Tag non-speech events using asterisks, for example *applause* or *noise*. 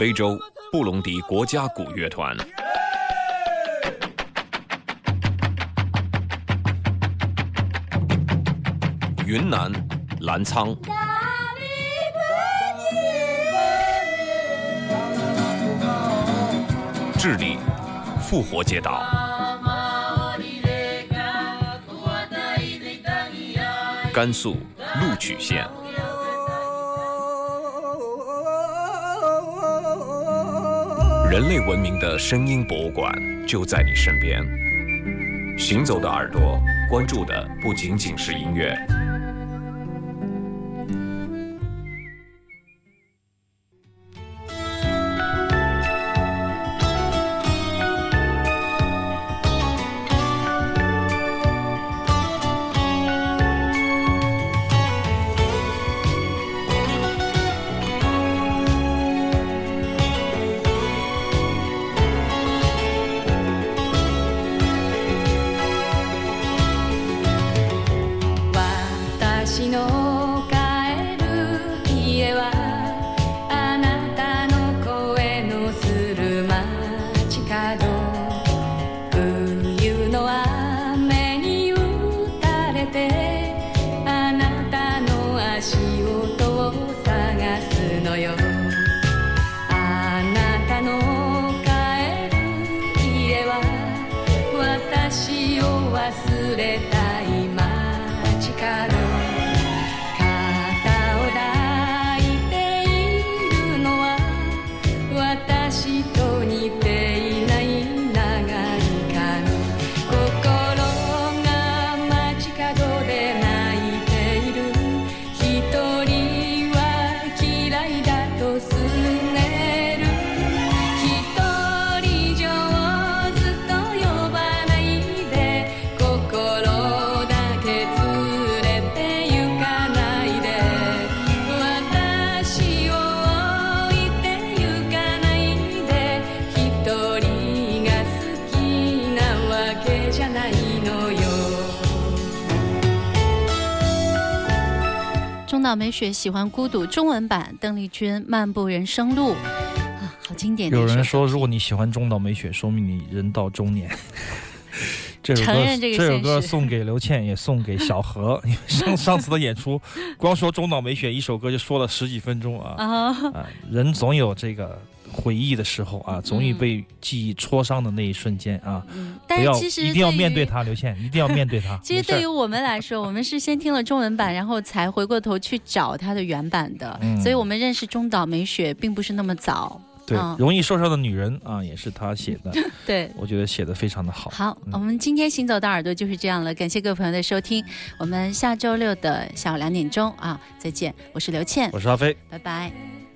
非洲布隆迪国家鼓乐团。云南澜沧，智利复活节岛，甘肃录取县，人类文明的声音博物馆就在你身边。行走的耳朵，关注的不仅仅是音乐。cara. 中岛美雪喜欢孤独，中文版邓丽君《漫步人生路》啊，好经典。有人说，如果你喜欢中岛美雪，说明你人到中年。*laughs* 这首歌这这首歌送给刘倩，也送给小何。因为上 *laughs* 上次的演出，光说中岛美雪一首歌就说了十几分钟啊啊，*laughs* 啊！人总有这个回忆的时候啊，总有被记忆戳伤的那一瞬间啊！但是其实一定要面对它，刘倩，一定要面对它。*laughs* 其实对于我们来说，我们是先听了中文版，然后才回过头去找它的原版的，嗯所以我们认识中岛美雪并不是那么早。对嗯容易受伤的女人啊，也是他写的，*laughs* 对。我觉得写的非常的好。好，嗯我们今天行走的耳朵就是这样了，感谢各位朋友的收听，我们下周六的下午两点钟啊，再见，我是刘倩，我是阿飞。拜拜。